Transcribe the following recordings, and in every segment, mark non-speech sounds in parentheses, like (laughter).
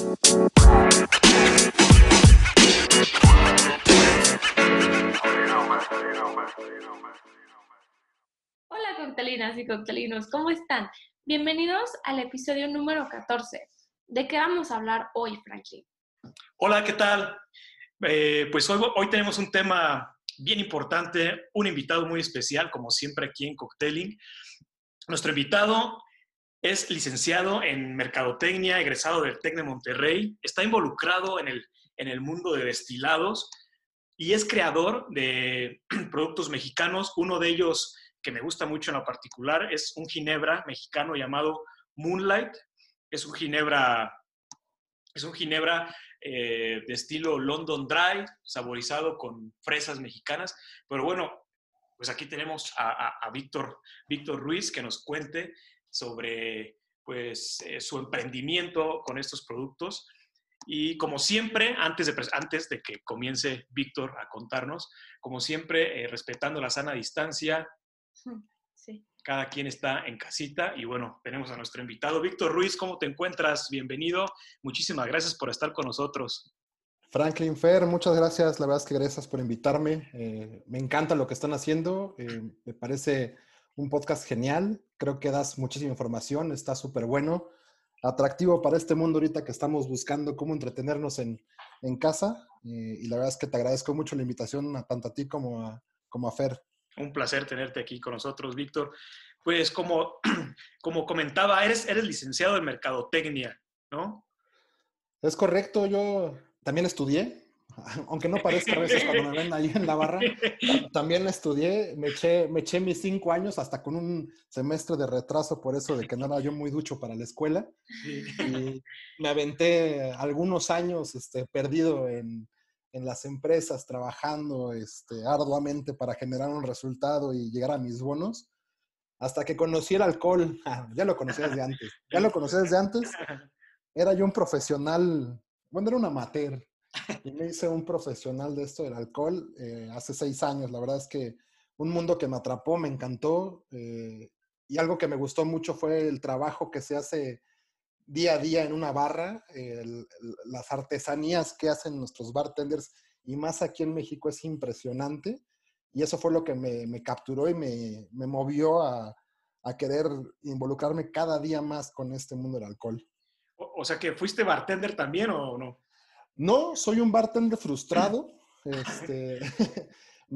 Hola coctelinas y coctelinos, ¿cómo están? Bienvenidos al episodio número 14. ¿De qué vamos a hablar hoy, Franklin? Hola, ¿qué tal? Eh, pues hoy, hoy tenemos un tema bien importante, un invitado muy especial, como siempre aquí en Cocteling. Nuestro invitado es licenciado en Mercadotecnia, egresado del TEC de Monterrey, está involucrado en el, en el mundo de destilados y es creador de (clears throat) productos mexicanos. Uno de ellos que me gusta mucho en lo particular es un ginebra mexicano llamado Moonlight. Es un ginebra, es un ginebra eh, de estilo London Dry, saborizado con fresas mexicanas. Pero bueno, pues aquí tenemos a, Víctor, Víctor Ruiz que nos cuente sobre pues, eh, su emprendimiento con estos productos. Y como siempre, antes de, antes de que comience Víctor a contarnos, como siempre, eh, respetando la sana distancia, sí. cada quien está en casita. Y bueno, tenemos a nuestro invitado, Víctor Ruiz, ¿cómo te encuentras? Bienvenido. Muchísimas gracias por estar con nosotros. Franklin Fer, muchas gracias. La verdad es que gracias por invitarme. Eh, me encanta lo que están haciendo. Eh, me parece un podcast genial. Creo que das muchísima información. Está súper bueno atractivo para este mundo ahorita que estamos buscando cómo entretenernos en, en casa. Eh, y la verdad es que te agradezco mucho la invitación a, tanto a ti como a, como a Fer. Un placer tenerte aquí con nosotros, Víctor. Pues como, (clears throat) como comentaba, eres, eres licenciado en Mercadotecnia, ¿no? Es correcto, yo también estudié, (laughs) aunque no parezca a veces cuando me ven ahí en la barra, también estudié, me eché, me eché mis cinco años hasta con un semestre de retraso por eso de que no era yo muy ducho para la escuela. Y me aventé algunos años este, perdido en, en las empresas, trabajando este, arduamente para generar un resultado y llegar a mis bonos, hasta que conocí el alcohol. (laughs) ya lo conocía desde antes. Ya lo conocía desde antes. (laughs) Era yo un profesional, bueno, era un amateur y me hice un profesional de esto del alcohol eh, hace seis años. La verdad es que un mundo que me atrapó, me encantó. Eh, y algo que me gustó mucho fue el trabajo que se hace día a día en una barra, las artesanías que hacen nuestros bartenders y más aquí en México es impresionante. Y eso fue lo que me, capturó y me, me movió a, a, querer involucrarme cada día más con este mundo del alcohol. O, o sea que fuiste bartender también o no? No, soy un bartender frustrado. Este, (laughs)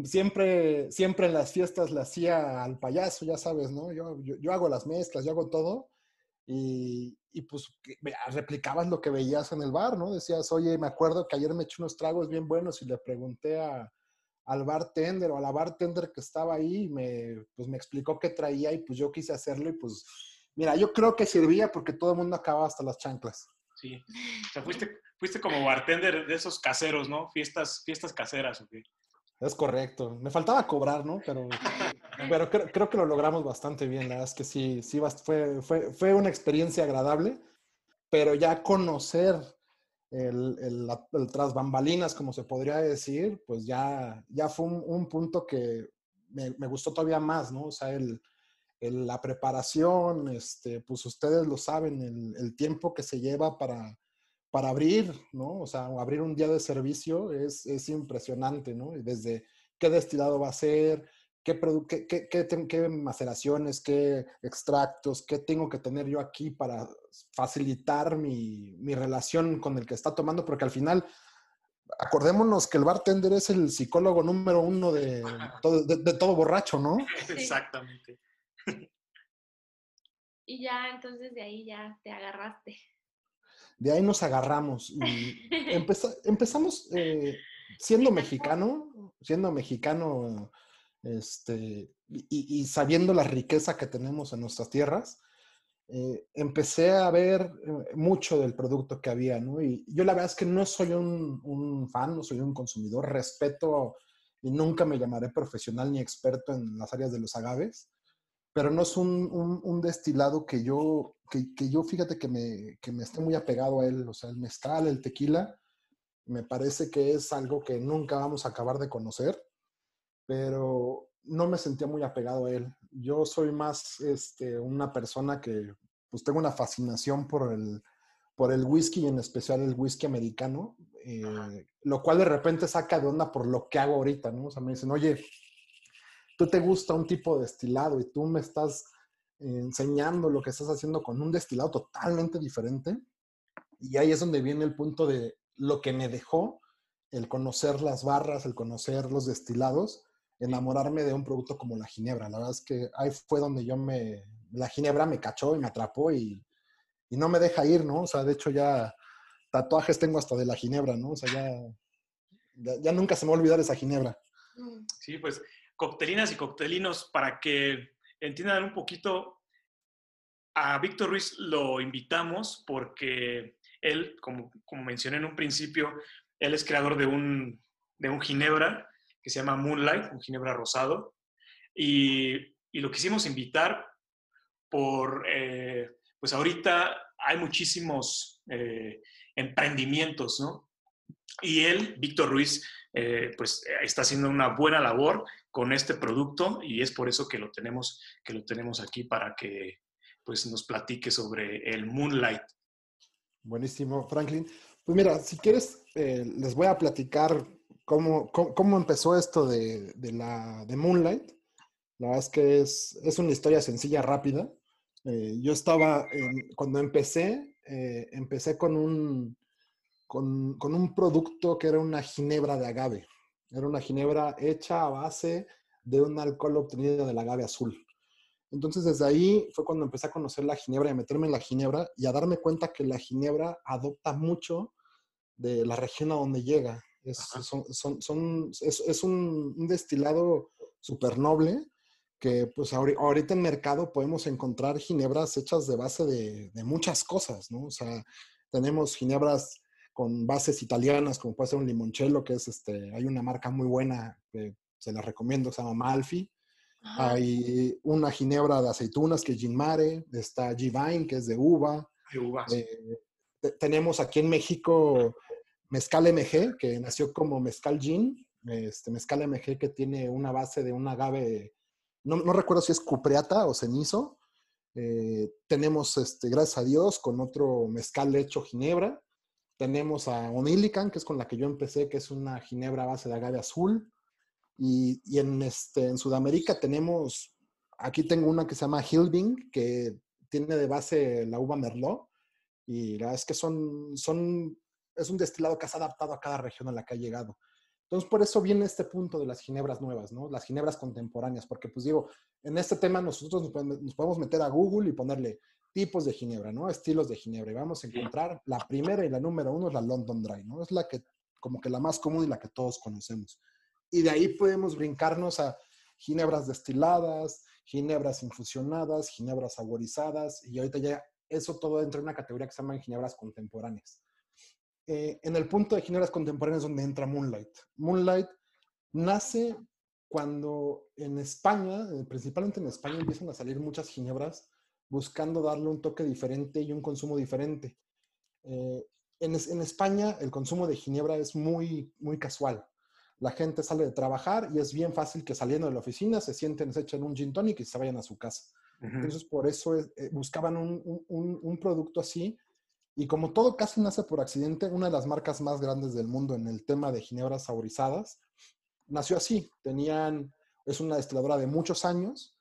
siempre, siempre en las fiestas le hacía al payaso, ya sabes, ¿no? Yo, yo, hago las mezclas, yo hago todo. Y, y, pues replicabas lo que veías en el bar, ¿no? Decías, oye, me acuerdo que ayer me eché unos tragos bien buenos y le pregunté a, al bartender o a la bartender que estaba ahí, y me, pues me explicó qué traía y pues yo quise hacerlo y pues, mira, yo creo que servía porque todo el mundo acababa hasta las chanclas. Sí, fuiste, fuiste como bartender de esos caseros, ¿no? Fiestas, fiestas caseras, ¿ok? Es correcto. Me faltaba cobrar, ¿no? Pero, pero creo, que lo logramos bastante bien. La verdad es que sí, sí fue, fue, fue una experiencia agradable, pero ya conocer el, el, el, tras bambalinas, como se podría decir, pues ya, ya fue un, punto que me, me, gustó todavía más, ¿no? O sea, el, la preparación, este, pues ustedes lo saben, el, el tiempo que se lleva para, para abrir, ¿no? O sea, abrir un día de servicio es, es impresionante, ¿no? Desde qué destilado va a ser, qué, qué, qué, qué, maceraciones, qué extractos, qué tengo que tener yo aquí para facilitar mi, mi relación con el que está tomando, porque al final, acordémonos que el bartender es el psicólogo número uno de (laughs) todo, de todo borracho, ¿no? Exactamente. Y ya, entonces de ahí ya te agarraste de ahí nos agarramos y (laughs) empezamos eh, siendo mexicano, siendo mexicano este, y, sabiendo la riqueza que tenemos en nuestras tierras, eh, empecé a ver eh, mucho del producto que había, ¿no? Y yo la verdad es que no soy un, un fan, no soy un consumidor, respeto y nunca me llamaré profesional ni experto en las áreas de los agaves pero no es un, un, destilado que yo, que, que, yo fíjate que me, que me esté muy apegado a él, o sea, el mezcal, el tequila, me parece que es algo que nunca vamos a acabar de conocer, pero no me sentía muy apegado a él. Yo soy más este, una persona que pues tengo una fascinación por el, por el whisky y en especial el whisky americano, eh, lo cual de repente saca de onda por lo que hago ahorita, ¿no? O sea, me dicen, oye, tú te gusta un tipo de destilado y tú me estás enseñando lo que estás haciendo con un destilado totalmente diferente. Y ahí es donde viene el punto de lo que me dejó el conocer las barras, el conocer los destilados, enamorarme de un producto como la ginebra. La verdad es que ahí fue donde yo me, la ginebra me cachó y me atrapó y, y no me deja ir, ¿no? O sea, de hecho ya tatuajes tengo hasta de la ginebra, ¿no? O sea, ya, ya, nunca se me va a olvidar esa ginebra. Sí, pues coctelinas y coctelinos, para que entiendan un poquito, a Víctor Ruiz lo invitamos porque él, como, como mencioné en un principio, él es creador de un, de un ginebra que se llama Moonlight, un ginebra rosado, y, y lo quisimos invitar por, eh, pues ahorita hay muchísimos eh, emprendimientos, ¿no? Y él, Víctor Ruiz, eh, pues está haciendo una buena labor con este producto y es por eso que lo tenemos, que lo tenemos aquí para que pues nos platique sobre el Moonlight. Buenísimo, Franklin. Pues mira, si quieres, eh, les voy a platicar cómo, cómo, empezó esto de, de, la, de Moonlight. La verdad es que es, es una historia sencilla, rápida. Eh, yo estaba, cuando empecé, eh, empecé con un, con, con, un producto que era una ginebra de agave. Era una ginebra hecha a base de un alcohol obtenido del agave azul. Entonces, desde ahí fue cuando empecé a conocer la ginebra y a meterme en la ginebra y a darme cuenta que la ginebra adopta mucho de la región a donde llega. Es, son, son, es, es un, un, destilado súper noble que pues ahorita en mercado podemos encontrar ginebras hechas de base de, de, muchas cosas, ¿no? O sea, tenemos ginebras con bases italianas, como puede ser un limoncello, que es este, hay una marca muy buena que se la recomiendo, se llama Malfi, hay una ginebra de aceitunas que es Gin Mare, está G-Vine que es de uva. Eh, tenemos aquí en México Mezcal MG, que nació como Mezcal Gin. Este, Mezcal MG que tiene una base de un agave, no, no recuerdo si es cupreata o cenizo. Eh, tenemos, este, gracias a Dios, con otro mezcal hecho ginebra. Tenemos a Onilican, que es con la que yo empecé, que es una ginebra a base de agave azul. Y, en, este, en Sudamérica tenemos, aquí tengo una que se llama Hilding, que tiene de base la uva Merlot. Y la verdad es que son, son, es un destilado que se ha adaptado a cada región a la que ha llegado. Entonces, por eso viene este punto de las ginebras nuevas, ¿no? Las ginebras contemporáneas, porque pues digo, en este tema nosotros nos podemos meter a Google y ponerle tipos de ginebra, ¿no? Estilos de ginebra. Y vamos a encontrar la primera y la número uno es la London Dry, ¿no? Es la que, como que la más común y la que todos conocemos. Y de ahí podemos brincarnos a ginebras destiladas, ginebras infusionadas, ginebras saborizadas, y ahorita ya eso todo entra en una categoría que se llama ginebras contemporáneas. Eh, en el punto de ginebras contemporáneas donde entra Moonlight. Moonlight nace cuando en España, eh, principalmente en España, empiezan a salir muchas ginebras buscando darle un toque diferente y un consumo diferente. Eh, en, en, España el consumo de ginebra es muy, muy casual la gente sale de trabajar y es bien fácil que saliendo de la oficina se sienten, se echen un gin tonic y se vayan a su casa. Entonces, por eso eh, buscaban un, un, un, producto así. Y como todo casi nace por accidente, una de las marcas más grandes del mundo en el tema de ginebras saborizadas nació así. Tenían, es una destiladora de muchos años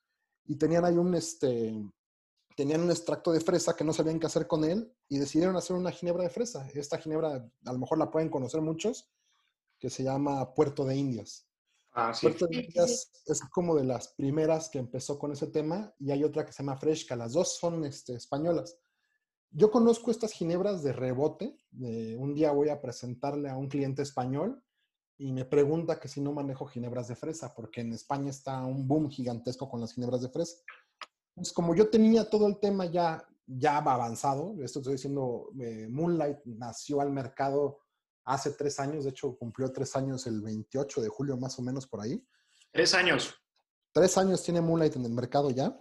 y tenían ahí un, este, tenían un extracto de fresa que no sabían qué hacer con él y decidieron hacer una ginebra de fresa. Esta ginebra, a lo mejor la pueden conocer muchos, que se llama Puerto de Indias. Ah, Puerto de Indias es como de las primeras que empezó con ese tema y hay otra que se llama Fresca. Las dos son este, españolas. Yo conozco estas ginebras de rebote. un día voy a presentarle a un cliente español y me pregunta que si no manejo ginebras de fresa, porque en España está un boom gigantesco con las ginebras de fresa. Entonces, como yo tenía todo el tema ya, ya avanzado, esto estoy diciendo, eh, Moonlight nació al mercado hace tres años, de hecho cumplió tres años el 28 de julio más o menos por ahí. Tres años. Tres años tiene Moonlight en el mercado ya.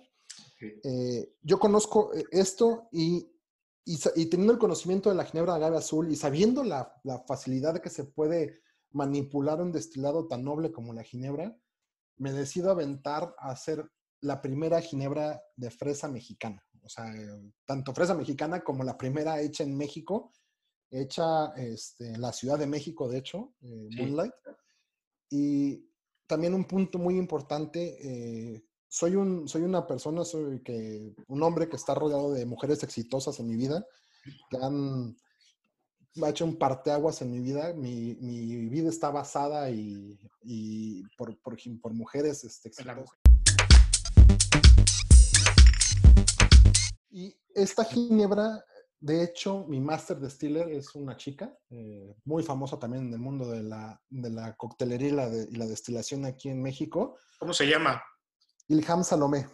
Eh, yo conozco eh, esto y, y, teniendo el conocimiento de la ginebra de agave azul y sabiendo la, la, facilidad que se puede manipular un destilado tan noble como la ginebra, me decido aventar a hacer la primera ginebra de fresa mexicana. O sea, tanto fresa mexicana como la primera hecha en México, hecha este, en la Ciudad de México, de hecho, eh, Moonlight. Y también un punto muy importante, eh, soy, un, soy una persona, soy que, un hombre que está rodeado de mujeres exitosas en mi vida, que han ha hecho un parteaguas en mi vida. Mi, mi vida está basada y, y por, por, por, mujeres este, exitosas. Y esta ginebra, de hecho, mi master distiller es una chica, eh, muy famosa también en el mundo de la, de la coctelería y la, y la, destilación aquí en México. ¿Cómo se llama? Ilham Salomé.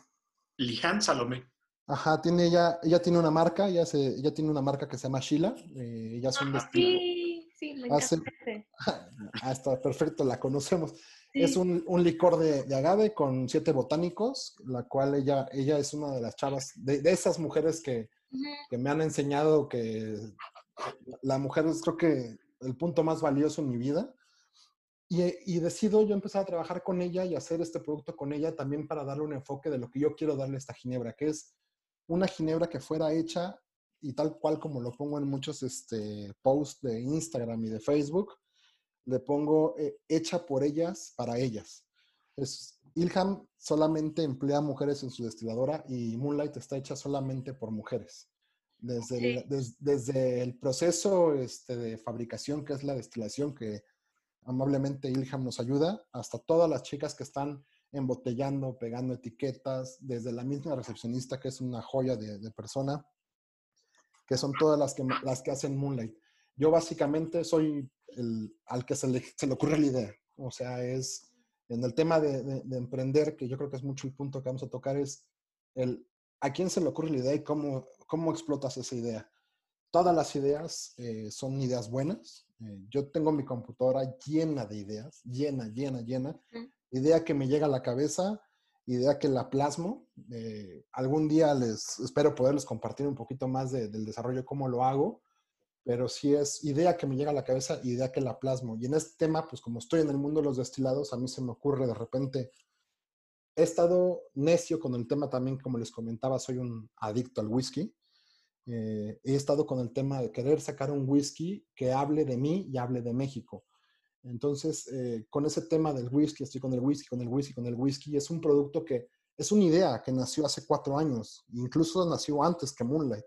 Ilham Salomé. Ajá, tiene ella, ella tiene una marca, ella, se, ella tiene una marca que se llama Sheila. Eh, ella es un ah, sí, sí, me hace, (laughs) ah, está perfecto, la conocemos. Es un, un licor de, de, agave con siete botánicos, la cual ella, ella es una de las chavas, de, de esas mujeres que, que, me han enseñado que la mujer es creo que el punto más valioso en mi vida. Y, y, decido yo empezar a trabajar con ella y hacer este producto con ella también para darle un enfoque de lo que yo quiero darle a esta ginebra, que es una ginebra que fuera hecha y tal cual como lo pongo en muchos este, posts de Instagram y de Facebook, le pongo eh, hecha por ellas, para ellas. Es, Ilham solamente emplea mujeres en su destiladora y Moonlight está hecha solamente por mujeres. Desde, el, desde el proceso este, de fabricación, que es la destilación, que amablemente Ilham nos ayuda, hasta todas las chicas que están embotellando, pegando etiquetas, desde la misma recepcionista, que es una joya de, persona, que son todas las que, las que hacen Moonlight. Yo básicamente soy el, al que se le, (laughs) se le ocurre la idea. O sea, es en el tema de, de, emprender, que yo creo que es mucho el punto que vamos a tocar, es el a quién se le ocurre la idea y cómo, cómo explotas esa idea. Todas las ideas eh, son ideas buenas. Eh, yo tengo mi computadora llena de ideas, llena, llena, llena idea que me llega a la cabeza, idea que la plasmo. Eh, algún día les espero poderles compartir un poquito más del desarrollo, cómo lo hago, pero si es idea que me llega a la cabeza, idea que la plasmo. Y en este tema, pues como estoy en el mundo de los destilados, a mí se me ocurre de repente, he estado necio con el tema también, como les comentaba, soy un adicto al whisky. Eh, he estado con el tema de querer sacar un whisky que hable de mí y hable de México. Entonces, eh, con ese tema del whisky, estoy con el whisky, con el whisky, con el whisky, es un producto que es una idea que nació hace cuatro años, incluso nació antes que Moonlight.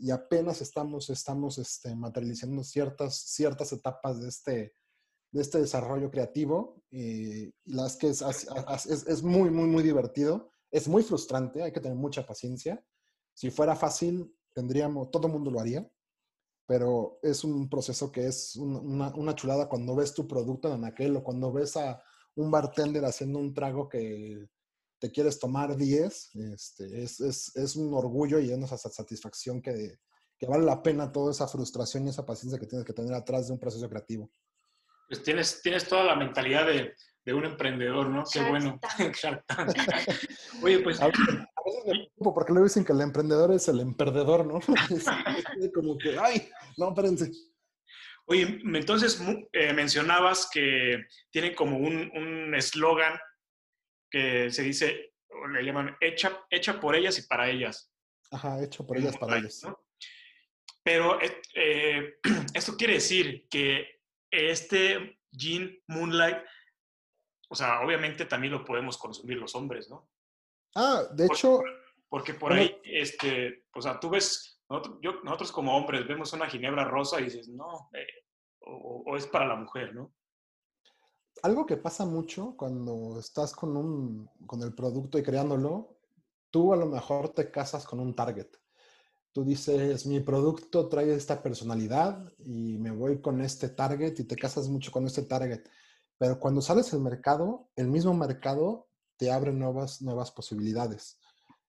Y apenas estamos, estamos este, materializando ciertas, ciertas etapas de este, de este desarrollo creativo, y las que es, es, es muy, muy, muy divertido. Es muy frustrante, hay que tener mucha paciencia. Si fuera fácil, tendríamos, todo el mundo lo haría pero es un proceso que es una, una, chulada cuando ves tu producto en aquel o cuando ves a un bartender haciendo un trago que te quieres tomar 10, este, es, es, es, un orgullo y una satisfacción que, que vale la pena toda esa frustración y esa paciencia que tienes que tener atrás de un proceso creativo. Pues tienes, tienes toda la mentalidad de, de un emprendedor, ¿no? Qué bueno. (laughs) (laughs) Oye, pues... A veces, me preocupo porque luego dicen que el emprendedor es el emperdedor, ¿no? (laughs) como que, ay, no, espérense. Oye, entonces eh, mencionabas que tiene como un eslogan que se dice, o le llaman, hecha, hecha por ellas y para ellas. Ajá, hecho por ellas, para ellas. Pero eh, eh (clears throat) esto quiere decir que este Jean Moonlight o sea, obviamente también lo podemos consumir los hombres, ¿no? Ah, de hecho... Porque por ahí, este, o sea, tú ves, nosotros, como hombres vemos una ginebra rosa y dices, no, eh, o, es para la mujer, ¿no? Algo que pasa mucho cuando estás con, un, con el producto y creándolo, tú a lo mejor te casas con un target. Tú dices, mi producto trae esta personalidad y me voy con este target y te casas mucho con este target. Pero cuando sales al mercado, el mismo mercado te abre nuevas, nuevas posibilidades.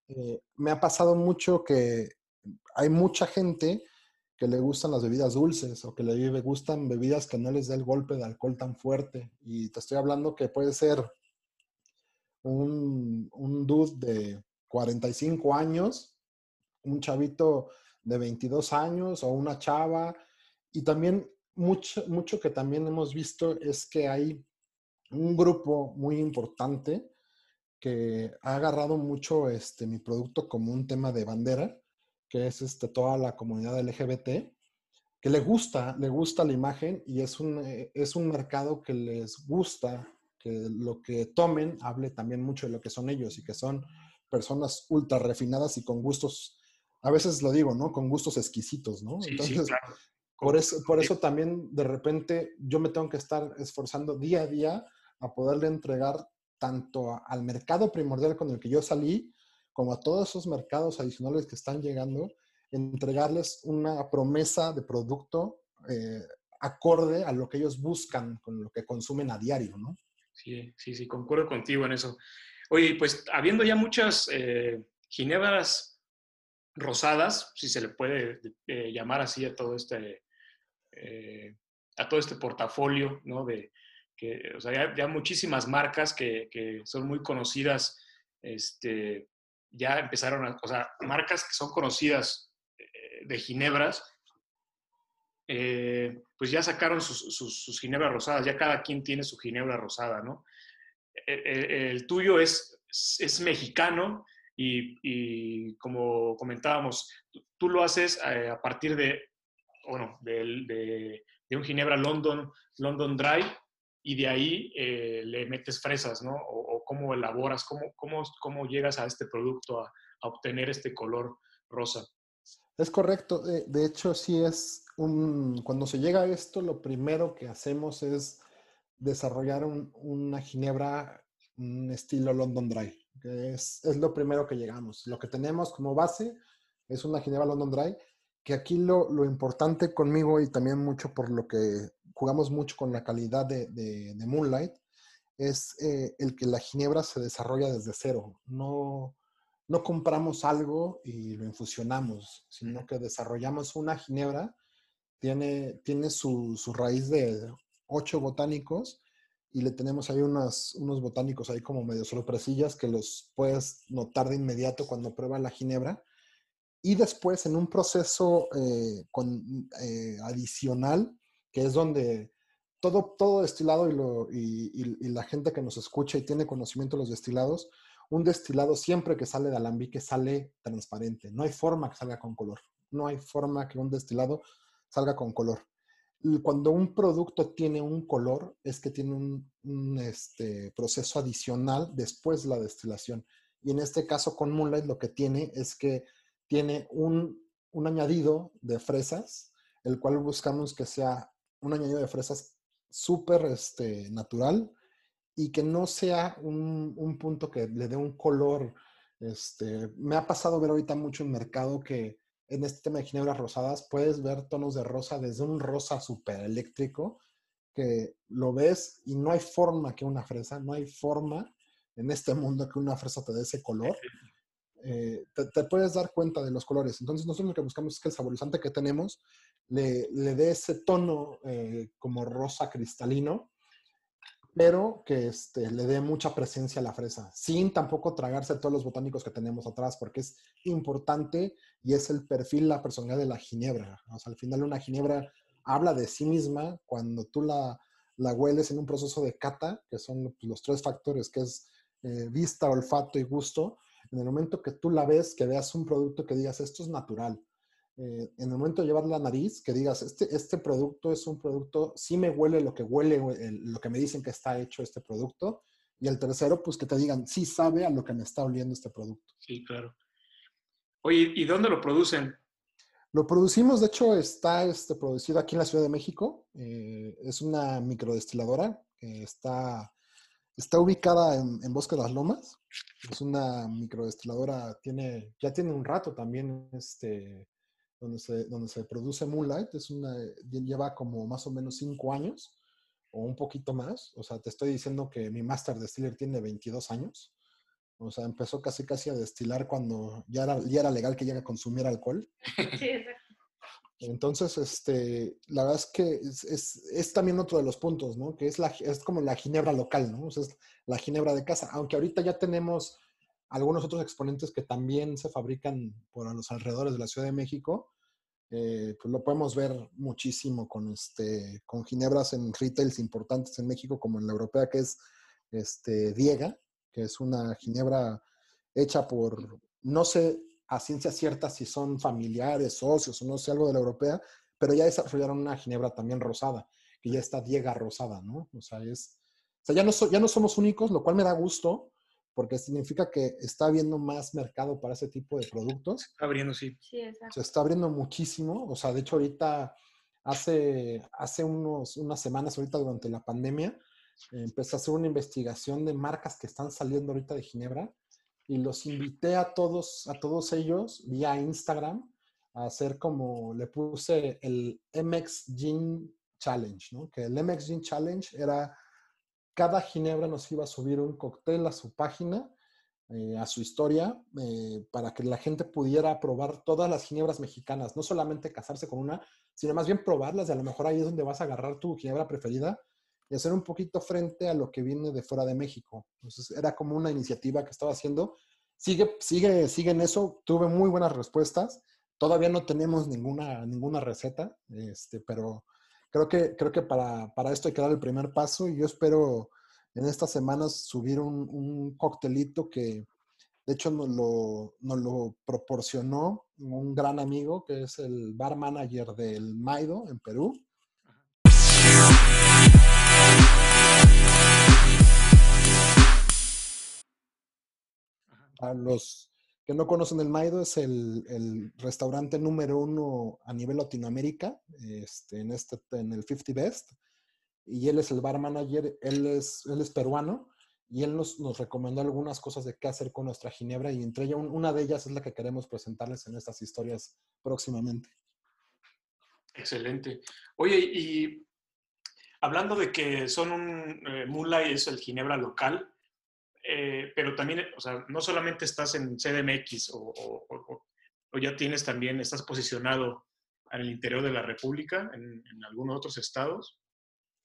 Eh, me ha pasado mucho que hay mucha gente que le gustan las bebidas dulces o que le gustan bebidas que no les dé el golpe de alcohol tan fuerte. Y te estoy hablando que puede ser un, un dude de 45 años, un chavito de 22 años o una chava. Y también mucho, mucho que también hemos visto es que hay un grupo muy importante que ha agarrado mucho este, mi producto como un tema de bandera, que es este, toda la comunidad LGBT, que le gusta, le gusta la imagen y es un, eh, es un mercado que les gusta que lo que tomen hable también mucho de lo que son ellos y que son personas ultra refinadas y con gustos, a veces lo digo, ¿no? Con gustos exquisitos, ¿no? Entonces, por, eso, por eso también de repente yo me tengo que estar esforzando día a día a poderle entregar tanto al mercado primordial con el que yo salí, como a todos esos mercados adicionales que están llegando, entregarles una promesa de producto eh, acorde a lo que ellos buscan con lo que consumen a diario, ¿no? Sí, sí, sí, concuerdo contigo en eso. Oye, pues habiendo ya muchas eh, ginebras rosadas, si se le puede eh, llamar así a todo este, a todo este portafolio, ¿no? De, que, o sea, ya, muchísimas marcas que, son muy conocidas, este, ya empezaron a, o sea, marcas que son conocidas de ginebras, eh, pues ya sacaron sus, ginebras rosadas, ya cada quien tiene su ginebra rosada, ¿no? E, e, el, tuyo es, es mexicano y, como comentábamos, tú lo haces eh, a partir de, bueno, de, un ginebra London, London Dry y de ahí eh, le metes fresas, ¿no? O, cómo elaboras, cómo, cómo, cómo, llegas a este producto, a, a obtener este color rosa. Es correcto. De, hecho, sí es un... Cuando se llega a esto, lo primero que hacemos es desarrollar una ginebra, un estilo London Dry. Que es, es, lo primero que llegamos. Lo que tenemos como base es una ginebra London Dry, que aquí lo, lo importante conmigo y también mucho por lo que jugamos mucho con la calidad de, de, Moonlight, es eh, el que la ginebra se desarrolla desde cero. No, no compramos algo y lo infusionamos, sino que desarrollamos una ginebra, tiene, tiene su, raíz de ocho botánicos y le tenemos ahí unos, unos botánicos ahí como medio sorpresillas que los puedes notar de inmediato cuando pruebas la ginebra. Y después en un proceso eh, con, eh, adicional, que es donde todo, todo destilado y, la gente que nos escucha y tiene conocimiento de los destilados, un destilado siempre que sale de alambique sale transparente. No hay forma que salga con color. No hay forma que un destilado salga con color. Cuando un producto tiene un color es que tiene un, este, proceso adicional después de la destilación. Y en este caso con Moonlight lo que tiene es que tiene un, un añadido de fresas, el cual buscamos que sea un añadido de fresas súper este, natural, y que no sea un, punto que le dé un color. Este, me ha pasado ver ahorita mucho en mercado que en este tema de ginebras rosadas puedes ver tonos de rosa desde un rosa súper eléctrico que lo ves y no hay forma que una fresa, no hay forma en este mundo que una fresa te dé ese color. (laughs) Eh, te, puedes dar cuenta de los colores. Entonces nosotros lo que buscamos es que el saborizante que tenemos le, dé ese tono eh, como rosa cristalino pero que este, le dé mucha presencia a la fresa, sin tampoco tragarse todos los botánicos que tenemos atrás, porque es importante y es el perfil, la personalidad de la ginebra. Al final una ginebra habla de sí misma cuando tú la, la hueles en un proceso de cata, que son los tres factores, que es eh, vista, olfato y gusto. En el momento que tú la ves, que veas un producto que digas, esto es natural, eh, en el momento de llevar la nariz, que digas, este, este producto es un producto, sí me huele lo que huele, lo que me dicen que está hecho este producto. Y el tercero, pues que te digan, sí sabe a lo que me está oliendo este producto. Sí, claro. Oye, ¿y dónde lo producen? Lo producimos, de hecho, está este, producido aquí en la Ciudad de México. Eh, es una microdestiladora que está, está ubicada en, en, Bosque de las Lomas. Es una microdestiladora, tiene, ya tiene un rato también este, donde se, donde se produce Moonlight, es una, lleva como más o menos cinco años o un poquito más. O sea, te estoy diciendo que mi Master Distiller tiene 22 años. O sea, empezó casi casi a destilar cuando ya era, ya era legal que llegue a consumir alcohol. (laughs) Sí. Entonces, este, la verdad es que es, es, es, también otro de los puntos, ¿no? Que es, la, es como la ginebra local, ¿no? O sea, es la ginebra de casa. Aunque ahorita ya tenemos algunos otros exponentes que también se fabrican por los alrededores de la Ciudad de México, eh, pues lo podemos ver muchísimo con, este, con ginebras en retails importantes en México como en la europea, que es este, Diega, que es una ginebra hecha por, no sé a ciencia cierta si son familiares, socios o no sé, algo de la europea, pero ya desarrollaron una ginebra también rosada, que ya está Diega rosada, ¿no? O sea, es, o sea ya, no ya no somos únicos, lo cual me da gusto, porque significa que está habiendo más mercado para ese tipo de productos. Está abriendo, sí. Sí, exacto. Se está abriendo muchísimo, o sea, de hecho ahorita, hace, hace unos, unas semanas, ahorita durante la pandemia, empecé a hacer una investigación de marcas que están saliendo ahorita de Ginebra y los invité a todos, a todos ellos vía Instagram a hacer como le puse el MX Gin Challenge, ¿no? Que el MX Gin Challenge era cada ginebra nos iba a subir un cóctel a su página, eh, a su historia, eh, para que la gente pudiera probar todas las ginebras mexicanas, no solamente casarse con una, sino más bien probarlas y a lo mejor ahí es donde vas a agarrar tu ginebra preferida y hacer un poquito frente a lo que viene de fuera de México. Entonces era como una iniciativa que estaba haciendo. Sigue, sigue, sigue en eso. Tuve muy buenas respuestas. Todavía no tenemos ninguna, ninguna receta, este, pero creo que, creo que para, para, esto hay que dar el primer paso y yo espero en estas semanas subir un, un coctelito que de hecho nos lo, nos lo, proporcionó un gran amigo que es el bar manager del Maido en Perú. A los que no conocen el Maido, es el, el, restaurante número uno a nivel Latinoamérica, este, en, este, en el 50 Best. Y él es el bar manager, él es, él es peruano y él nos, nos, recomendó algunas cosas de qué hacer con nuestra ginebra y entre ellas, una de ellas es la que queremos presentarles en estas historias próximamente. Excelente. Oye, y hablando de que son un, eh, Moonlight es el ginebra local, eh, pero también, o sea, no solamente estás en CDMX o, o, o, ya tienes también, estás posicionado en el interior de la República, en, en algunos otros estados.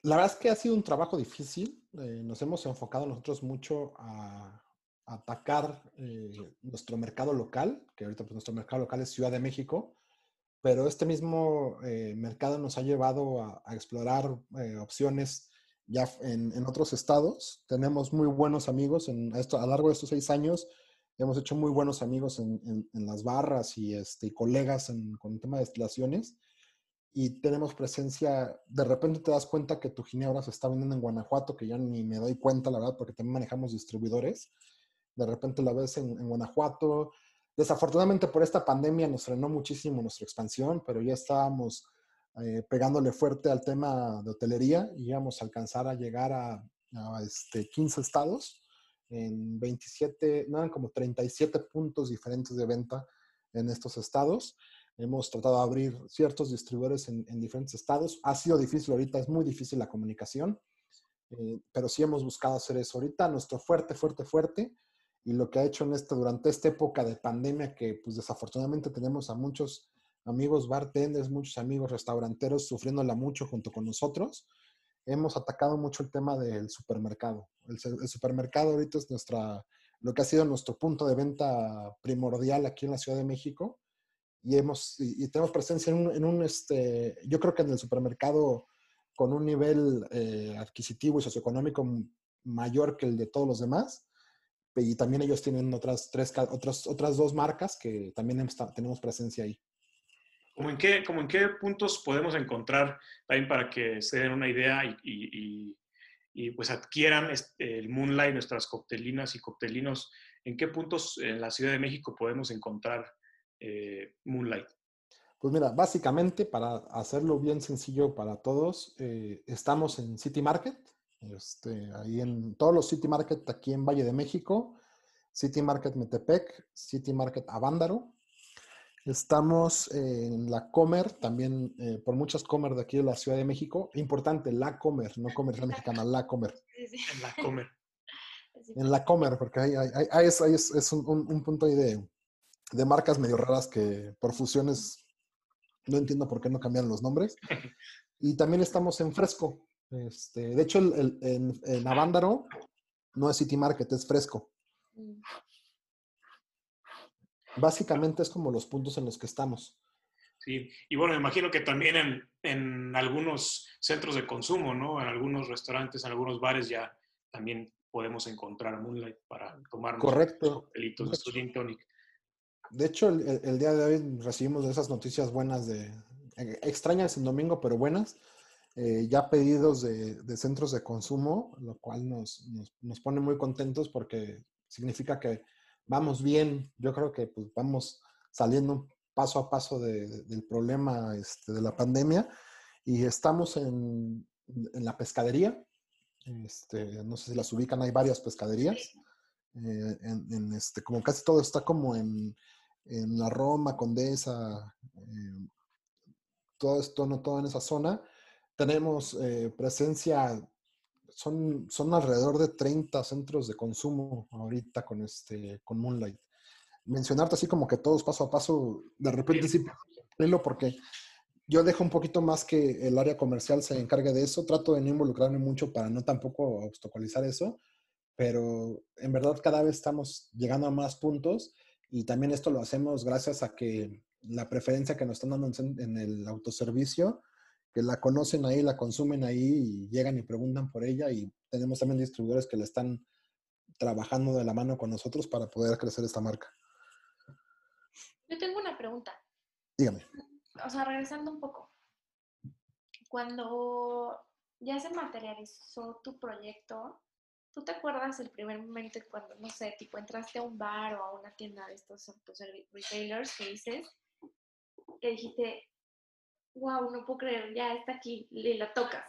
La verdad es que ha sido un trabajo difícil. Eh, nos hemos enfocado nosotros mucho a, atacar eh, nuestro mercado local, que ahorita pues, nuestro mercado local es Ciudad de México, pero este mismo eh, mercado nos ha llevado a, a explorar opciones ya en, en, otros estados. Tenemos muy buenos amigos en esto, a lo largo de estos seis años. Hemos hecho muy buenos amigos en, en, en las barras y, este, y colegas con el tema de destilaciones. Y tenemos presencia, de repente te das cuenta que tu ginebra se está vendiendo en Guanajuato, que yo ni me doy cuenta, la verdad, porque también manejamos distribuidores. De repente la ves en, Guanajuato. Desafortunadamente por esta pandemia nos frenó muchísimo nuestra expansión, pero ya estábamos eh, pegándole fuerte al tema de hotelería íbamos a alcanzar a llegar a, a este, 15 estados en 27, no, como 37 puntos diferentes de venta en estos estados. Hemos tratado de abrir ciertos distribuidores en, en diferentes estados. Ha sido difícil ahorita, es muy difícil la comunicación, eh, pero sí hemos buscado hacer eso. Ahorita nuestro fuerte, fuerte, fuerte, y lo que ha hecho en este, durante esta época de pandemia, que pues desafortunadamente tenemos a muchos amigos bartenders, muchos amigos restauranteros sufriéndola mucho junto con nosotros, hemos atacado mucho el tema del supermercado. El, supermercado ahorita es nuestra, lo que ha sido nuestro punto de venta primordial aquí en la Ciudad de México. Y, hemos, y, tenemos presencia en un, en un, este, yo creo que en el supermercado con un nivel eh, adquisitivo y socioeconómico mayor que el de todos los demás. Y también ellos tienen otras, tres, otras, otras dos marcas que también tenemos presencia ahí. ¿Cómo en, qué, como en qué puntos podemos encontrar también para que se den una idea y, pues adquieran este, el Moonlight, nuestras coctelinas y coctelinos? ¿En qué puntos en la Ciudad de México podemos encontrar eh, Moonlight? Pues mira, básicamente para hacerlo bien sencillo para todos, eh, estamos en City Market, este, ahí en todos los City Market aquí en Valle de México, City Market Metepec, City Market Avándaro, Estamos en la Comer, también eh, por muchas Comer de aquí de la Ciudad de México. Importante, la Comer, no comercial mexicana, la Comer. Sí, sí. En la Comer. (laughs) En la Comer, porque ahí, ahí, ahí es, ahí es, es un, un, un, punto ahí de, de, marcas medio raras que por fusiones no entiendo por qué no cambian los nombres. (laughs) Y también estamos en Fresco. Este, de hecho, el, el, en, en Avándaro no es City Market, es Fresco. Básicamente es como los puntos en los que estamos. Sí, y bueno, me imagino que también en, en, algunos centros de consumo, ¿no? En algunos restaurantes, en algunos bares ya también podemos encontrar Moonlight para tomar Correcto. delitos de gin tonic. De hecho, el, el, día de hoy recibimos esas noticias buenas de, eh, extrañas en domingo, pero buenas, eh, ya pedidos de, de, centros de consumo, lo cual nos, nos, nos, pone muy contentos porque significa que vamos bien. Yo creo que pues, vamos saliendo paso a paso de, de, del problema este, de la pandemia y estamos en, en la pescadería. Este, no sé si las ubican, hay varias pescaderías. Eh, en, en, este, como casi todo está como en, en la Roma, Condesa, eh, todo esto, no todo en esa zona. Tenemos eh, presencia, son, son alrededor de 30 centros de consumo ahorita con, este, con Moonlight. Mencionarte así como que todos paso a paso, de repente sí, porque yo dejo un poquito más que el área comercial se encargue de eso. Trato de no involucrarme mucho para no tampoco obstaculizar eso, pero en verdad cada vez estamos llegando a más puntos y también esto lo hacemos gracias a que la preferencia que nos están dando en, el autoservicio, que la conocen ahí, la consumen ahí y llegan y preguntan por ella y tenemos también distribuidores que le están trabajando de la mano con nosotros para poder crecer esta marca. Yo tengo una pregunta. Dígame. O sea, regresando un poco. Cuando ya se materializó tu proyecto, ¿Tú te acuerdas el primer momento cuando, no sé, tipo entraste a un bar o a una tienda de estos retailers que dices, que dijiste, wow, no puedo creer, ya está aquí, le la tocas?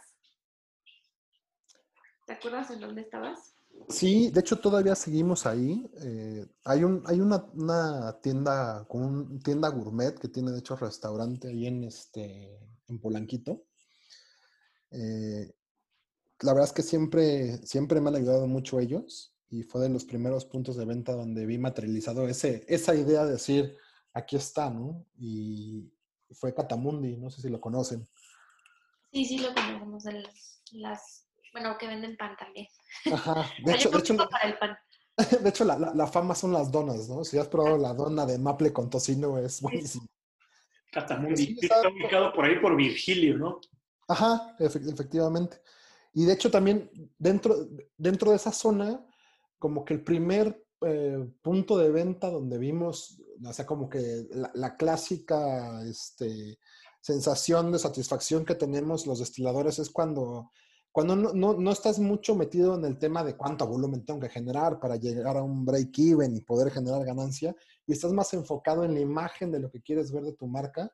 ¿Te acuerdas en dónde estabas? Sí, de hecho todavía seguimos ahí. Eh, hay un, hay una, una tienda, con un, tienda gourmet que tiene de hecho restaurante ahí en, este, en Polanquito. Eh, la verdad es que siempre, siempre me han ayudado mucho ellos y fue de los primeros puntos de venta donde vi materializado ese, esa idea de decir, aquí está, ¿no? Y fue Catamundi, no sé si lo conocen. Sí, sí lo conocemos, de las, las bueno, que venden pan también. Ajá, (laughs) de hecho, de hecho, para el pan. (laughs) de hecho la, la, la, fama son las donas, ¿no? Si has probado la dona de maple con tocino, es buenísimo. Catamundi, sí, está ubicado por ahí por Virgilio, ¿no? Ajá, efectivamente. Y de hecho también dentro, dentro de esa zona, como que el primer eh, punto de venta donde vimos, o sea, como que la, la clásica este, sensación de satisfacción que tenemos los destiladores es cuando, cuando no, no, no, estás mucho metido en el tema de cuánto volumen tengo que generar para llegar a un break-even y poder generar ganancia, y estás más enfocado en la imagen de lo que quieres ver de tu marca,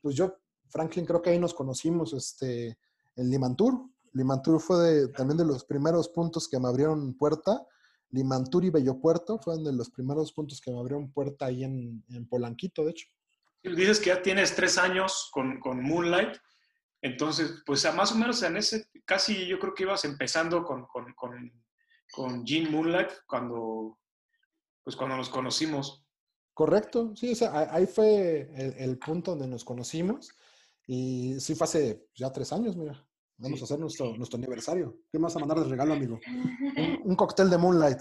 pues yo, Franklin, creo que ahí nos conocimos este, en Limantur, Limantur fue de, también de los primeros puntos que me abrieron puerta. Limantur y Bello Puerto fueron de los primeros puntos que me abrieron puerta ahí en, en Polanquito, de hecho. Dices que ya tienes tres años con, con Moonlight. Entonces, pues a más o menos en ese, casi yo creo que ibas empezando con, con, con, con Jean Moonlight cuando, pues cuando nos conocimos. Correcto, sí, o sea, ahí fue el, el punto donde nos conocimos y sí fue hace ya tres años, mira. Vamos sí. a hacer nuestro, nuestro aniversario. ¿Qué vas a mandar de regalo, amigo? (laughs) Un, un, cóctel de Moonlight.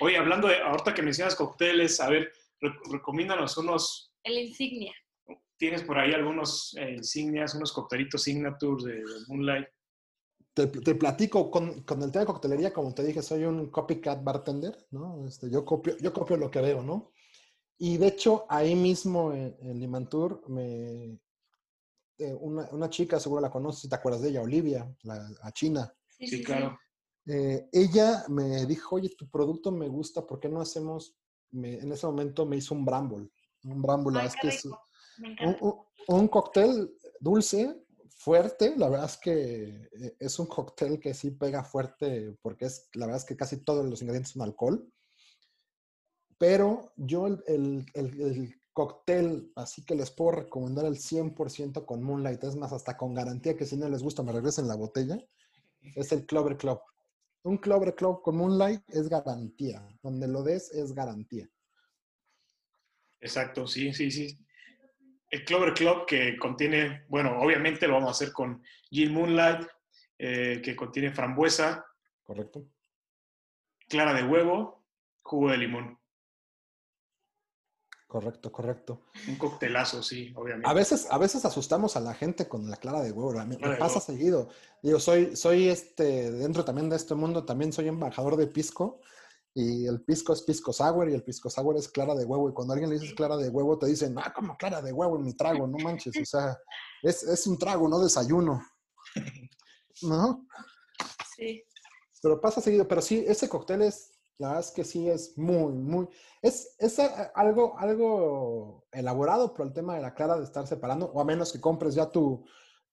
Oye, hablando de, ahorita que mencionas cócteles, a ver, recomiéndanos unos. El insignia. ¿Tienes por ahí algunos eh, insignias, unos coctelitos signatures de, de Moonlight? Te, te, platico, con, con, el tema de coctelería, como te dije, soy un copycat bartender, ¿no? Este, yo, copio, yo copio lo que veo, ¿no? Y de hecho, ahí mismo en, en Limantur me, una, una, chica, seguro la conoces, te acuerdas de ella, Olivia, la, la china. Sí, sí claro. Eh, ella me dijo, oye, tu producto me gusta, ¿por qué no hacemos? Me, en ese momento me hizo un bramble. Un bramble, Ay, es que es un, un, un, cóctel dulce, fuerte. La verdad es que eh, es un cóctel que sí pega fuerte, porque es, la verdad es que casi todos los ingredientes son alcohol. Pero yo el, el, el, el cóctel, así que les puedo recomendar el 100% con Moonlight. Es más, hasta con garantía que si no les gusta me regresen la botella. Es el Clover Club. Un Clover Club con Moonlight es garantía. Donde lo des es garantía. Exacto, sí, sí, sí. El Clover Club que contiene, bueno, obviamente lo vamos a hacer con Gin Moonlight, eh, que contiene frambuesa. Correcto. Clara de huevo, jugo de limón. Correcto, correcto. Un coctelazo, sí, obviamente. A veces, a veces asustamos a la gente con la clara de huevo. Me, me pasa seguido. Digo, soy, soy este, dentro también de este mundo, también soy embajador de pisco. Y el pisco es pisco sour y el pisco sour es clara de huevo. Y cuando alguien le dices clara de huevo, te dicen, ah, como clara de huevo en mi trago, no manches. O sea, es, es un trago, no desayuno. (laughs) ¿No? Sí. Pero pasa seguido. Pero sí, ese cóctel es, la verdad es que sí es muy, muy... Es, es algo, algo elaborado por el tema de la clara de estar separando, o a menos que compres ya tu,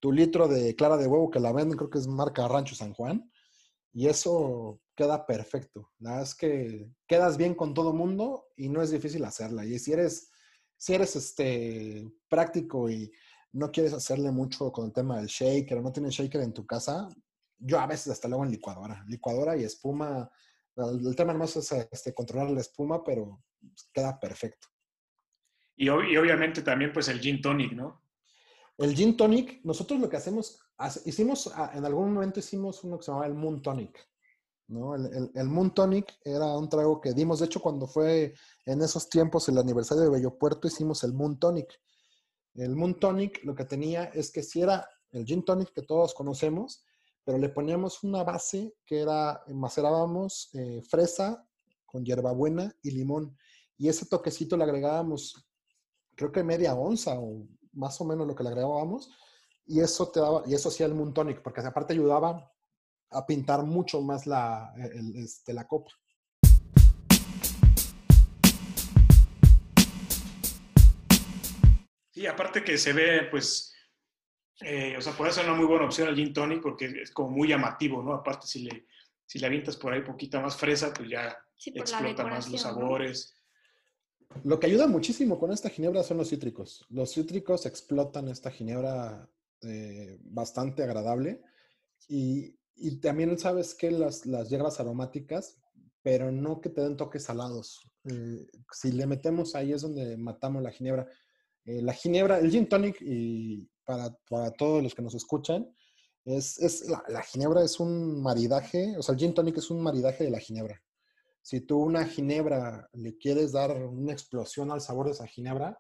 tu litro de clara de huevo que la venden, creo que es marca Rancho San Juan. Y eso queda perfecto. La verdad es que quedas bien con todo mundo y no es difícil hacerla. Y si eres, si eres este, práctico y no quieres hacerle mucho con el tema del shaker o no tienes shaker en tu casa, yo a veces hasta luego en licuadora. Licuadora y espuma el, tema más es este, controlar la espuma, pero queda perfecto. Y, obviamente también pues el gin tonic, ¿no? El gin tonic, nosotros lo que hacemos, hicimos, ah, en algún momento hicimos uno que se llamaba el Moon Tonic. ¿no? El, el, Moon Tonic era un trago que dimos, de hecho cuando fue en esos tiempos el aniversario de Bello Puerto hicimos el Moon Tonic. El Moon Tonic lo que tenía es que si era el gin tonic que todos conocemos, pero le poníamos una base que era, macerábamos eh, fresa con hierbabuena y limón. Y ese toquecito le agregábamos, creo que media onza o más o menos lo que le agregábamos. Y eso te daba, y eso hacía el Moon Tonic, porque aparte ayudaba a pintar mucho más la, este, la copa. Sí, aparte que se ve, pues, eh, o sea, puede ser una muy buena opción el gin tonic porque es como muy llamativo, ¿no? Aparte, si le, si le avientas por ahí poquita más fresa, pues ya explota más los sabores. Lo que ayuda muchísimo con esta ginebra son los cítricos. Los cítricos explotan esta ginebra eh, bastante agradable. Y, y, también sabes que las, las hierbas aromáticas, pero no que te den toques salados. Eh, si le metemos ahí es donde matamos la ginebra. la ginebra, el gin tonic y para, para todos los que nos escuchan, es, es la, la, ginebra es un maridaje, o sea, el gin tonic es un maridaje de la ginebra. Si tú una ginebra le quieres dar una explosión al sabor de esa ginebra,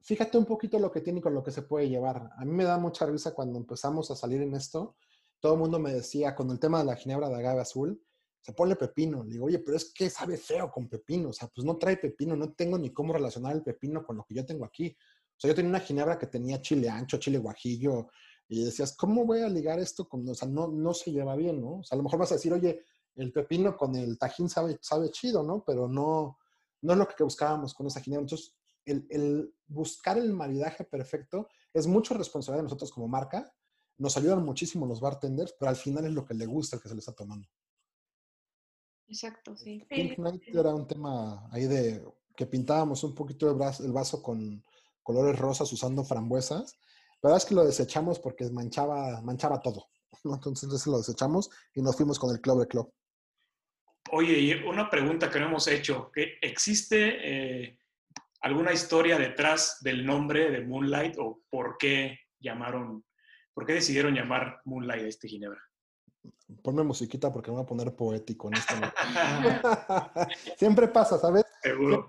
fíjate un poquito lo que tiene con lo que se puede llevar. A mí me da mucha risa cuando empezamos a salir en esto. Todo el mundo me decía, con el tema de la ginebra de agave azul, se pone pepino. Le digo, oye, pero es que sabe feo con pepino. O sea, pues no trae pepino, no tengo ni cómo relacionar el pepino con lo que yo tengo aquí. O sea, yo tenía una ginebra que tenía chile ancho, chile guajillo, y decías, ¿cómo voy a ligar esto con, o sea, no, no se lleva bien, ¿no? O sea, a lo mejor vas a decir, oye, el pepino con el tajín sabe, sabe chido, ¿no? Pero no, no es lo que buscábamos con esa ginebra. Entonces, el, el buscar el maridaje perfecto es mucho responsabilidad de nosotros como marca. Nos ayudan muchísimo los bartenders, pero al final es lo que le gusta el que se le está tomando. Exacto, sí. Pink Night era un tema ahí de que pintábamos un poquito el el vaso con, colores rosas usando frambuesas. La verdad es que lo desechamos porque manchaba, manchaba todo. (laughs) Entonces lo desechamos y nos fuimos con el de Club. Oye, y una pregunta que no hemos hecho. ¿Existe eh, alguna historia detrás del nombre de Moonlight o por qué llamaron, por qué decidieron llamar Moonlight a este Ginebra? Ponme musiquita porque me voy a poner poético en este (laughs) (laughs) Siempre pasa, ¿sabes? Seguro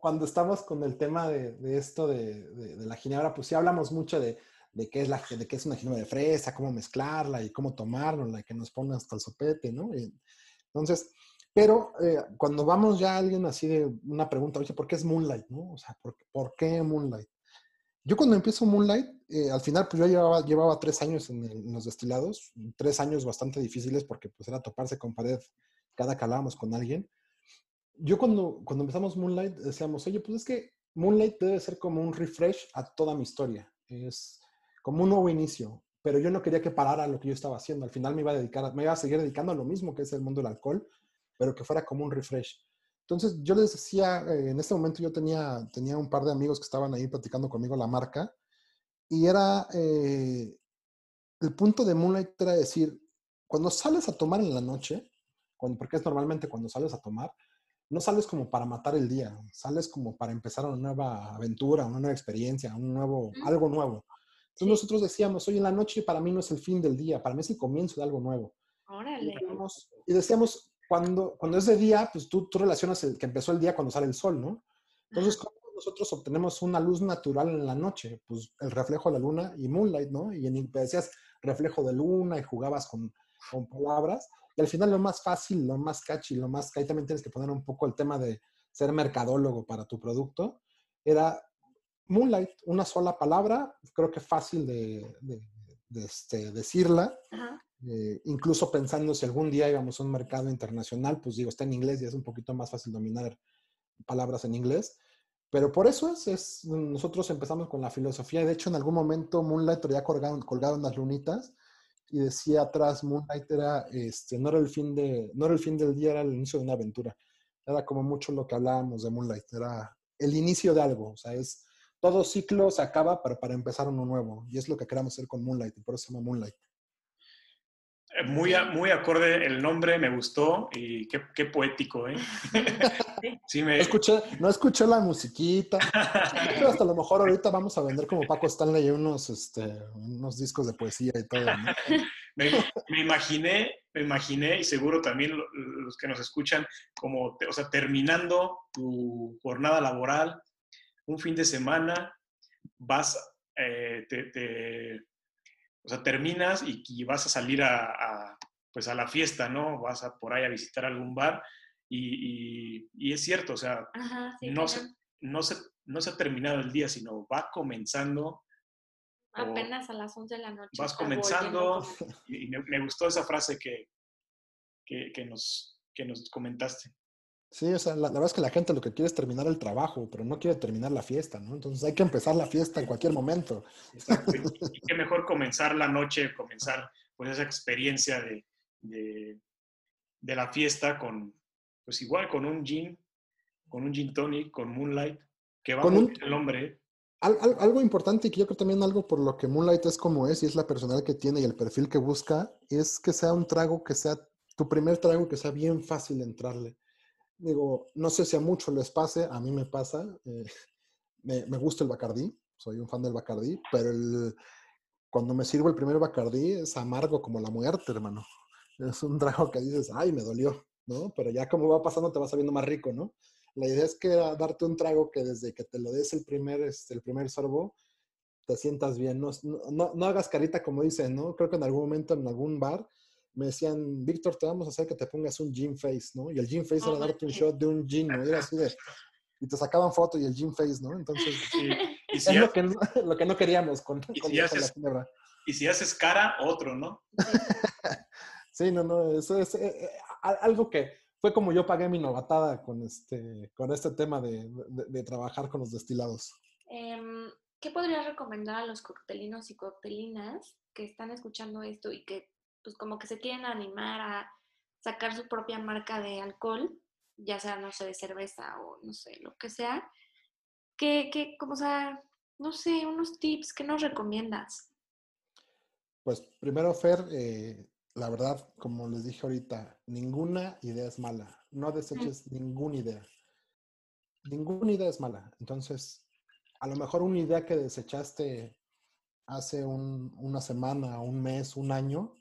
cuando estamos con el tema de, esto de, la ginebra, pues sí hablamos mucho de, qué es la, de qué es una ginebra de fresa, cómo mezclarla y cómo tomarla, que nos pone hasta el sopete, ¿no? entonces, pero eh, cuando vamos ya a alguien así de una pregunta, oye, ¿por qué es Moonlight, no? O sea, ¿por, qué Moonlight? Yo cuando empiezo Moonlight, eh, al final pues yo llevaba, llevaba tres años en, en, los destilados, tres años bastante difíciles porque pues era toparse con pared cada que hablábamos con alguien yo cuando, cuando empezamos Moonlight decíamos, oye, pues es que Moonlight debe ser como un refresh a toda mi historia. Es como un nuevo inicio. Pero yo no quería que parara lo que yo estaba haciendo. Al final me iba a dedicar, me iba a seguir dedicando a lo mismo que es el mundo del alcohol, pero que fuera como un refresh. Entonces yo les decía, eh, en este momento yo tenía, tenía un par de amigos que estaban ahí platicando conmigo la marca y era, eh, el punto de Moonlight era decir, cuando sales a tomar en la noche, cuando, porque es normalmente cuando sales a tomar, no sales como para matar el día, sales como para empezar una nueva aventura, una nueva experiencia, un nuevo, algo nuevo. Entonces nosotros decíamos, hoy en la noche para mí no es el fin del día, para mí es el comienzo de algo nuevo. Órale. Y, decíamos, cuando, cuando es de día, pues tú, tú relacionas el que empezó el día cuando sale el sol, ¿no? Entonces, ¿cómo nosotros obtenemos una luz natural en la noche, pues el reflejo de la luna y Moonlight, ¿no? Y en, decías reflejo de luna y jugabas con, con palabras. Y al final lo más fácil, lo más catchy, lo más que ahí también tienes que poner un poco el tema de ser mercadólogo para tu producto, era Moonlight, una sola palabra, creo que fácil de, este, decirla. Eh, incluso pensando si algún día íbamos a un mercado internacional, pues digo, está en inglés y es un poquito más fácil dominar palabras en inglés. Pero por eso es, es, nosotros empezamos con la filosofía. De hecho, en algún momento Moonlight había colgado, colgado unas lunitas y decía atrás Moonlight era, este, no era el fin de, no era el fin del día, era el inicio de una aventura. Era como mucho lo que hablábamos de Moonlight, era el inicio de algo. O sea, es todo ciclo se acaba, pero para empezar uno nuevo. Y es lo que queremos hacer con Moonlight, y por eso se llama Moonlight. Muy, muy acorde el nombre, me gustó y qué, poético, ¿eh? sí, me... no, escuché, no escuché la musiquita. hasta a lo mejor ahorita vamos a vender como Paco Stanley unos, este, unos discos de poesía y todo. me, imaginé, me imaginé, y seguro también los que nos escuchan, como, o sea, terminando tu jornada laboral, un fin de semana, vas, eh, te o sea, terminas y, vas a salir a, pues a la fiesta, ¿no? Vas a por ahí a visitar algún bar y, es cierto, o sea, no, se, no, se, no se ha terminado el día, sino va comenzando. Apenas a las 11 de la noche. Vas comenzando y, me, gustó esa frase que, que, nos, que nos comentaste. Sí, o sea, la, verdad es que la gente lo que quiere es terminar el trabajo, pero no quiere terminar la fiesta, ¿no? Entonces hay que empezar la fiesta en cualquier momento. Exacto. Y, qué mejor comenzar la noche, comenzar pues esa experiencia de, de, la fiesta con, pues igual con un gin, con un gin tonic, con Moonlight, que va con un, el hombre. algo importante y que yo creo también algo por lo que Moonlight es como es y es la personalidad que tiene y el perfil que busca, es que sea un trago que sea tu primer trago que sea bien fácil entrarle digo, no sé si a muchos les pase, a mí me pasa, eh, (laughs) me, me, gusta el Bacardí, soy un fan del Bacardí, pero el, cuando me sirvo el primer Bacardí es amargo como la muerte, hermano. (laughs) Es un trago que dices, ay, me dolió, ¿no? Pero ya como va pasando te va sabiendo más rico, ¿no? La idea es que darte un trago que desde que te lo des el primer, este, el primer sorbo, te sientas bien. No, no, no hagas carita como dicen, ¿no? Creo que en algún momento en algún bar me decían, Víctor, te vamos a hacer que te pongas un gym face, ¿no? Y el gym face era darte un shot de un gym, ¿no? Era así de, y te sacaban foto y el gym face, ¿no? Entonces, (laughs) es lo, que, (laughs) lo, que, no queríamos con, ¿Y si haces, Y si haces cara, otro, ¿no? (laughs) sí, no, no, eso es eh, eh, algo que fue como yo pagué mi novatada con este, con este tema de, de, trabajar con los destilados. Em, ¿Qué podrías recomendar a los coctelinos y coctelinas que están escuchando esto y que pues como que se quieren animar a sacar su propia marca de alcohol, ya sea, no sé, de cerveza o no sé, lo que sea, que, que como, sea, no sé, unos tips, ¿qué nos recomiendas? Pues primero, Fer, eh, la verdad, como les dije ahorita, ninguna idea es mala. No deseches ninguna idea. Ninguna idea es mala. Entonces, a lo mejor una idea que desechaste hace una semana, un mes, un año,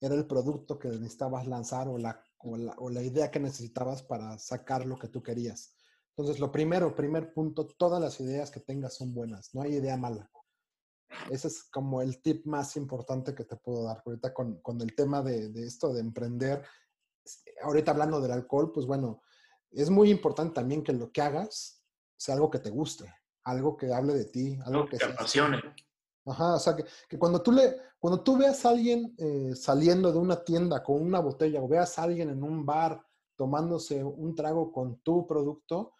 era el producto que necesitabas lanzar o la, o la, idea que necesitabas para sacar lo que tú querías. Entonces, lo primero, primer punto, todas las ideas que tengas son buenas, no hay idea mala. Ese es como el tip más importante que te puedo dar. Ahorita con, con el tema de, de, esto de emprender, ahorita hablando del alcohol, pues bueno, es muy importante también que lo que hagas sea algo que te guste, algo que hable de ti, algo que, te apasione. Ajá, o sea, que, que, cuando, tú le, cuando tú veas a alguien eh, saliendo de una tienda con una botella o veas a alguien en un bar tomándose un trago con tu producto,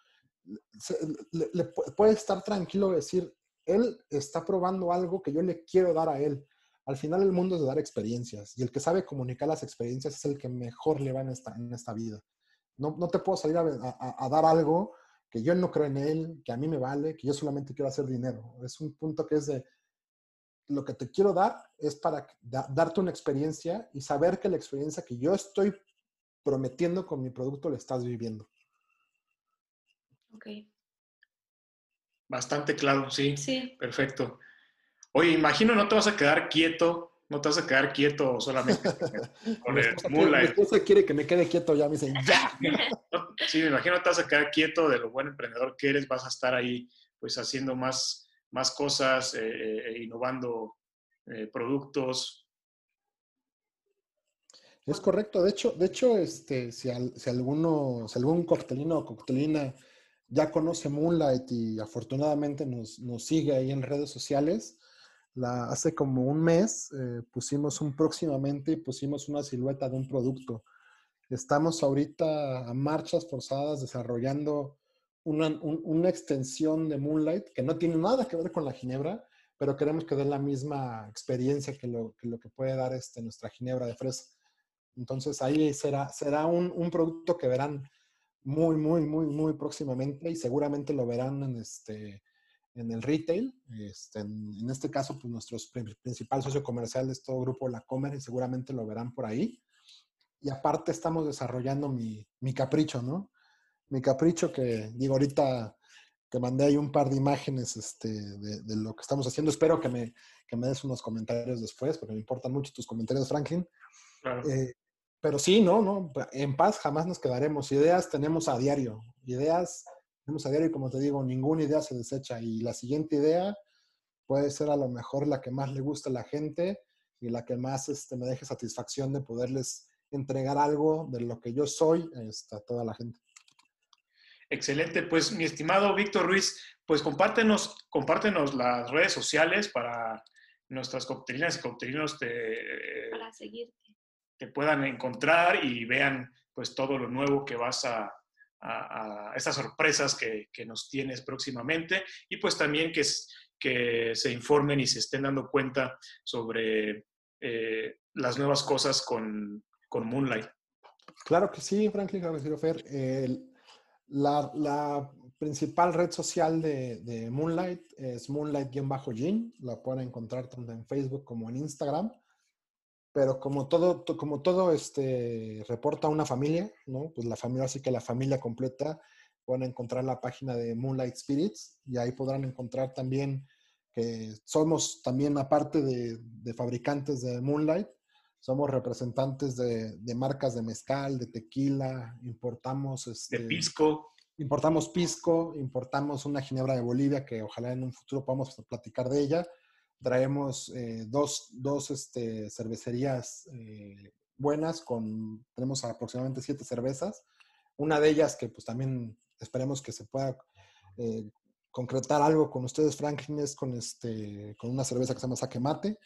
le, puedes estar tranquilo decir, él está probando algo que yo le quiero dar a él. Al final el mundo es de dar experiencias y el que sabe comunicar las experiencias es el que mejor le va en esta, en esta vida. No, no te puedo salir a, a, a dar algo que yo no creo en él, que a mí me vale, que yo solamente quiero hacer dinero. Es un punto que es de, lo que te quiero dar es para darte una experiencia y saber que la experiencia que yo estoy prometiendo con mi producto la estás viviendo. Ok. Bastante claro, sí. Sí. Perfecto. Oye, imagino no te vas a quedar quieto, no te vas a quedar quieto solamente (laughs) con el Mi esposa quiere que me quede quieto ya, me dicen, ¡ya! (laughs) sí, me imagino no te vas a quedar quieto de lo buen emprendedor que eres, vas a estar ahí pues haciendo más, más cosas, e innovando productos. Es correcto. De hecho, de hecho este, si, si, alguno, si algún coctelino o coctelina ya conoce Moonlight y afortunadamente nos, nos sigue ahí en redes sociales, la, hace como un mes eh, pusimos un próximamente y pusimos una silueta de un producto. Estamos ahorita a marchas forzadas desarrollando una, una, extensión de Moonlight que no tiene nada que ver con la ginebra, pero queremos que dé la misma experiencia que lo que, puede dar este, nuestra ginebra de fresa. Entonces ahí será, será un, un producto que verán muy, muy, muy, muy próximamente y seguramente lo verán en, este, en el retail. Este, en, este caso, pues nuestro principal socio comercial es todo grupo La Comer y seguramente lo verán por ahí. Y aparte estamos desarrollando mi, mi capricho, ¿no? Mi capricho que, digo, ahorita te mandé ahí un par de imágenes este, de, de, lo que estamos haciendo. Espero que me, que me des unos comentarios después, porque me importan mucho tus comentarios, Franklin. Claro. Eh, pero sí, no, no, en paz jamás nos quedaremos. Ideas tenemos a diario. Ideas tenemos a diario y como te digo, ninguna idea se desecha. Y la siguiente idea puede ser a lo mejor la que más le gusta a la gente y la que más este, me deje satisfacción de poderles entregar algo de lo que yo soy este, a toda la gente. Excelente, pues mi estimado Víctor Ruiz, pues compártenos, compártenos las redes sociales para nuestras coctelinas y coctelinos de, para seguirte que puedan encontrar y vean pues todo lo nuevo que vas a, a, estas sorpresas que, que, nos tienes próximamente y pues también que, que se informen y se estén dando cuenta sobre eh, las nuevas cosas con, con, Moonlight. Claro que sí, Franklin, Fer. La, la, principal red social de, de Moonlight es Moonlight-Gin. La pueden encontrar tanto en Facebook como en Instagram pero como todo, como todo este, reporta una familia, ¿no? Pues la familia, así que la familia completa, pueden encontrar la página de Moonlight Spirits y ahí podrán encontrar también que somos también, aparte de, de fabricantes de Moonlight, somos representantes de, de, marcas de mezcal, de tequila, importamos... Este, de pisco. Importamos pisco, importamos una ginebra de Bolivia que ojalá en un futuro podamos platicar de ella traemos eh, dos, dos este, cervecerías eh, buenas, con, tenemos aproximadamente siete cervezas. Una de ellas que pues también esperemos que se pueda eh, concretar algo con ustedes, Franklin, es con, este, con una cerveza que se llama Saque Mate.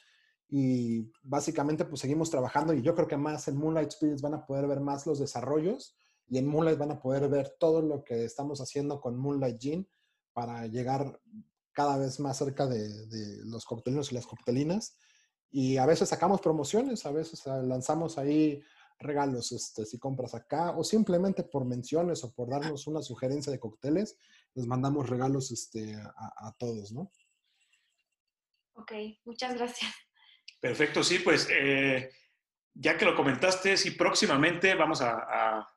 Y básicamente pues seguimos trabajando y yo creo que más en Moonlight Spirits van a poder ver más los desarrollos y en Moonlight van a poder ver todo lo que estamos haciendo con Moonlight Gin para llegar cada vez más cerca de, los coctelinos y las coctelinas. Y a veces sacamos promociones, a veces lanzamos ahí regalos este, si compras acá, o simplemente por menciones o por darnos una sugerencia de cócteles, les mandamos regalos este, a, todos, ¿no? Ok, muchas gracias. Perfecto, sí, pues eh, ya que lo comentaste, sí, próximamente vamos a,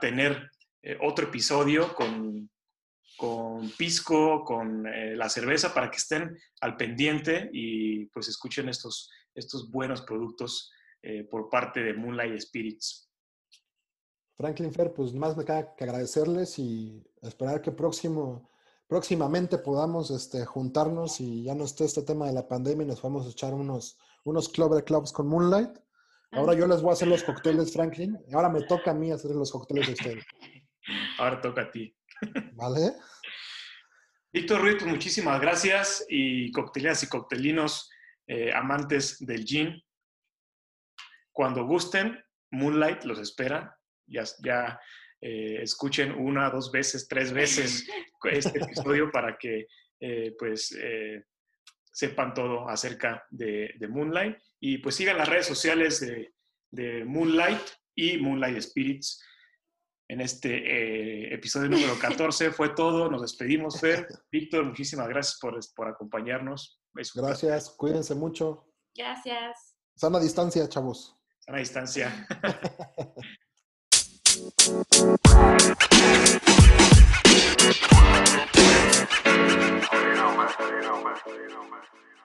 tener eh, otro episodio con con pisco, con eh, la cerveza, para que estén al pendiente y pues escuchen estos, estos buenos productos por parte de Moonlight Spirits. Franklin Fair, pues más me queda que agradecerles y esperar que próximo, próximamente podamos este, juntarnos y ya no esté este tema de la pandemia y nos vamos a echar unos, unos Clover Clubs con Moonlight. Ahora yo les voy a hacer los cócteles, Franklin. Ahora me toca a mí hacer los cócteles de ustedes. (laughs) Ahora toca a ti. ¿Vale? Víctor Ruiz, pues muchísimas gracias y coctelinas y coctelinos eh, amantes del gin. Cuando gusten, Moonlight los espera. Ya, ya eh, escuchen una, dos veces, tres veces (laughs) este episodio para que eh, pues sepan todo acerca de, Moonlight. Y pues sigan las redes sociales de, de Moonlight y Moonlight Spirits en este eh, episodio número (laughs) 14. Fue todo. Nos despedimos, Fer. Víctor, muchísimas gracias por, por acompañarnos. Gracias, cuídense mucho. Gracias. Sana distancia, chavos. Sana distancia. (laughs) You know, man. You. You.